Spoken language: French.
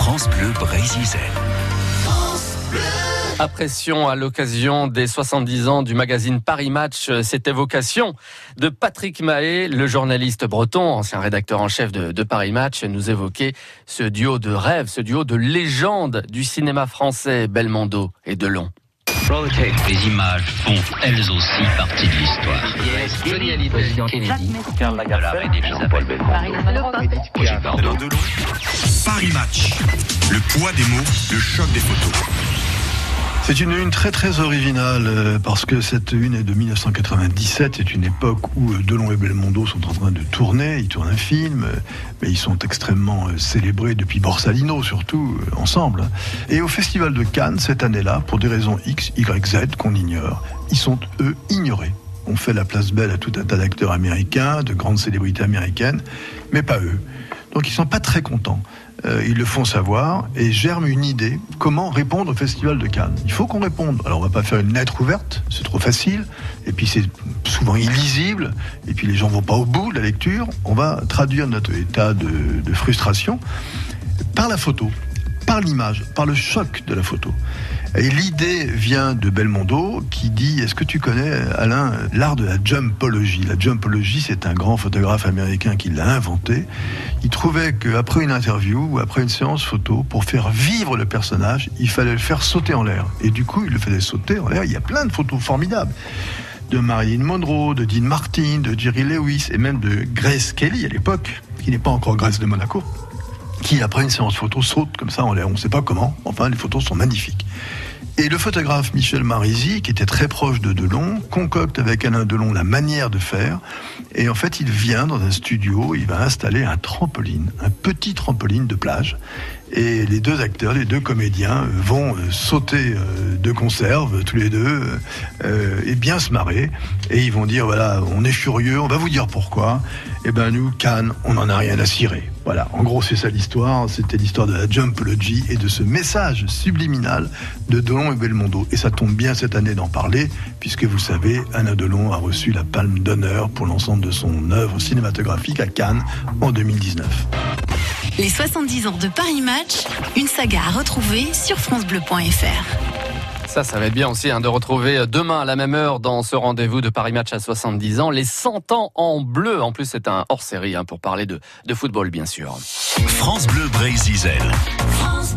France Bleu Brésil. Impression à l'occasion des 70 ans du magazine Paris Match, cette évocation de Patrick Mahé, le journaliste breton, ancien rédacteur en chef de, de, Paris Match, nous évoquait ce duo de rêve, ce duo de légende du cinéma français, Belmondo et Delon. Les images font elles aussi partie de l'histoire. Johnny Hallyday, président Kennedy, Karl Lagerfeld, Jean-Paul Paris Match. Le poids des mots, le choc des photos. C'est une une très très originale euh, parce que cette une est de 1997. C'est une époque où euh, Delon et Belmondo sont en train de tourner. Ils tournent un film, euh, mais ils sont extrêmement célébrés depuis Borsalino surtout ensemble. Et au Festival de Cannes cette année-là, pour des raisons X, Y, Z qu'on ignore, ils sont eux ignorés. On fait la place belle à tout un tas d'acteurs américains, de grandes célébrités américaines, mais pas eux. Donc ils sont pas très contents. Euh, ils le font savoir et germe une idée comment répondre au Festival de Cannes? Il faut qu'on réponde. Alors on va pas faire une lettre ouverte, c'est trop facile, et puis c'est souvent illisible, et puis les gens vont pas au bout de la lecture. On va traduire notre état de frustration par la photo, par l'image, par le choc de la photo. Et l'idée vient de Belmondo qui dit Est-ce que tu connais, Alain, l'art de la jumpologie? La jumpologie, c'est un grand photographe américain qui l'a inventé. Il trouvait qu'après une interview ou après une séance photo, pour faire vivre le personnage, il fallait le faire sauter en l'air. Et du coup, il le faisait sauter en l'air. Il y a plein de photos formidables de Marilyn Monroe, de Dean Martin, de Jerry Lewis et même de Grace Kelly à l'époque, qui n'est pas encore Grace de Monaco qui, après une séance photo, saute comme ça en l'air. On ne sait pas comment. Enfin, les photos sont magnifiques. Et le photographe Michel Marisi, qui était très proche de Delon, concocte avec Alain Delon la manière de faire. Et en fait, il vient dans un studio, il va installer un trampoline, un petit trampoline de plage. Et les deux acteurs, les deux comédiens vont sauter de conserve, tous les deux, et bien se marrer. Et ils vont dire, voilà, on est furieux, on va vous dire pourquoi. Et ben nous, Cannes, on n'en a rien à cirer. Voilà, en gros, c'est ça l'histoire. C'était l'histoire de la Jumpology et de ce message subliminal de Delon et Belmondo. Et ça tombe bien cette année d'en parler, puisque vous savez, Anna Delon a reçu la palme d'honneur pour l'ensemble de son œuvre cinématographique à Cannes en 2019. Les 70 ans de Paris Match, une saga à retrouver sur FranceBleu.fr. Ça, ça va être bien aussi hein, de retrouver demain à la même heure dans ce rendez-vous de Paris Match à 70 ans, les 100 ans en bleu. En plus, c'est un hors-série hein, pour parler de, de football, bien sûr. France Bleu Brésil. France